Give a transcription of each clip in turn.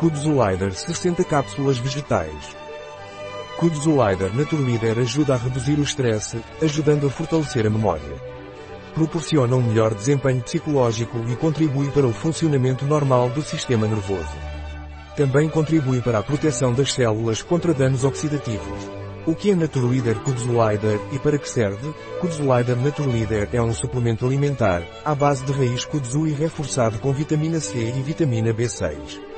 Kudzolider 60 cápsulas vegetais. Kudzolider Naturleader ajuda a reduzir o estresse, ajudando a fortalecer a memória. Proporciona um melhor desempenho psicológico e contribui para o funcionamento normal do sistema nervoso. Também contribui para a proteção das células contra danos oxidativos. O que é Naturleader Kudzolider e para que serve? Kudzolider Naturleader é um suplemento alimentar, à base de raiz kudzu e reforçado com vitamina C e vitamina B6.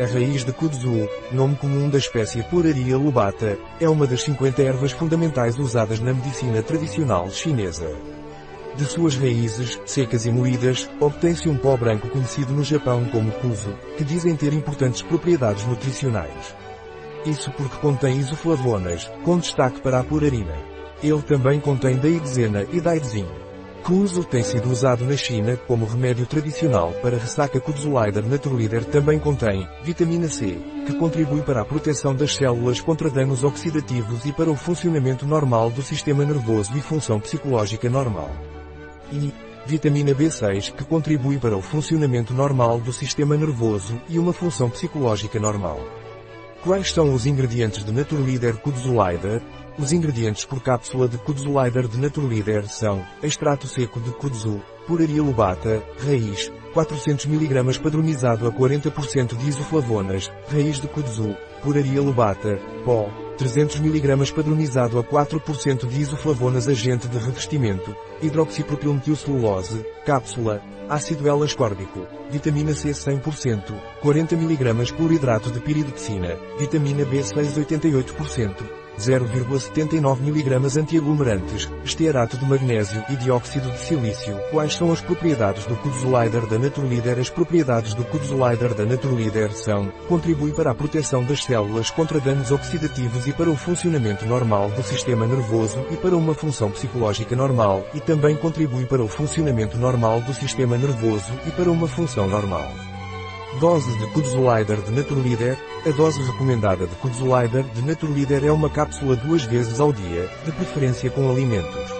A raiz de kudzu, nome comum da espécie Puraria lubata, é uma das 50 ervas fundamentais usadas na medicina tradicional chinesa. De suas raízes, secas e moídas, obtém-se um pó branco conhecido no Japão como kuzu, que dizem ter importantes propriedades nutricionais. Isso porque contém isoflavonas, com destaque para a purarina. Ele também contém daidezena e daidzinho. Kuzu tem sido usado na China como remédio tradicional para ressaca Kudzolider Naturleader também contém vitamina C, que contribui para a proteção das células contra danos oxidativos e para o funcionamento normal do sistema nervoso e função psicológica normal. E vitamina B6 que contribui para o funcionamento normal do sistema nervoso e uma função psicológica normal. Quais são os ingredientes de Naturleader Kudzolider? Os ingredientes por cápsula de Kudzolider de Naturleader são extrato seco de kudzu, puraria lubata, raiz, 400 mg padronizado a 40% de isoflavonas, raiz de kudzu, puraria lubata, pó, 300 mg padronizado a 4% de isoflavonas agente de revestimento, hidroxipropilmetilcelulose, cápsula, ácido L-ascórbico, vitamina C 100%, 40 mg cloridrato de piridoxina, vitamina B6 88%, 0,79 mg antiaglomerantes, estearato de magnésio e dióxido de silício. Quais são as propriedades do Kudzolider da Naturleader? As propriedades do Kudzolider da Naturleader são, contribui para a proteção das células contra danos oxidativos e para o funcionamento normal do sistema nervoso e para uma função psicológica normal, e também contribui para o funcionamento normal do sistema nervoso e para uma função normal. Dose de Kudzolider de Naturleader. A dose recomendada de Kudzolider de Naturleader é uma cápsula duas vezes ao dia, de preferência com alimentos.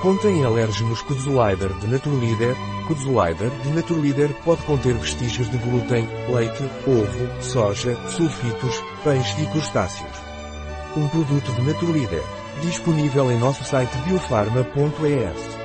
Contém alérgenos Kudzolider de Naturleader. Kudzolider de Naturleader pode conter vestígios de glúten, leite, ovo, soja, sulfitos, peixe e crustáceos. Um produto de Naturleader. Disponível em nosso site biofarma.es.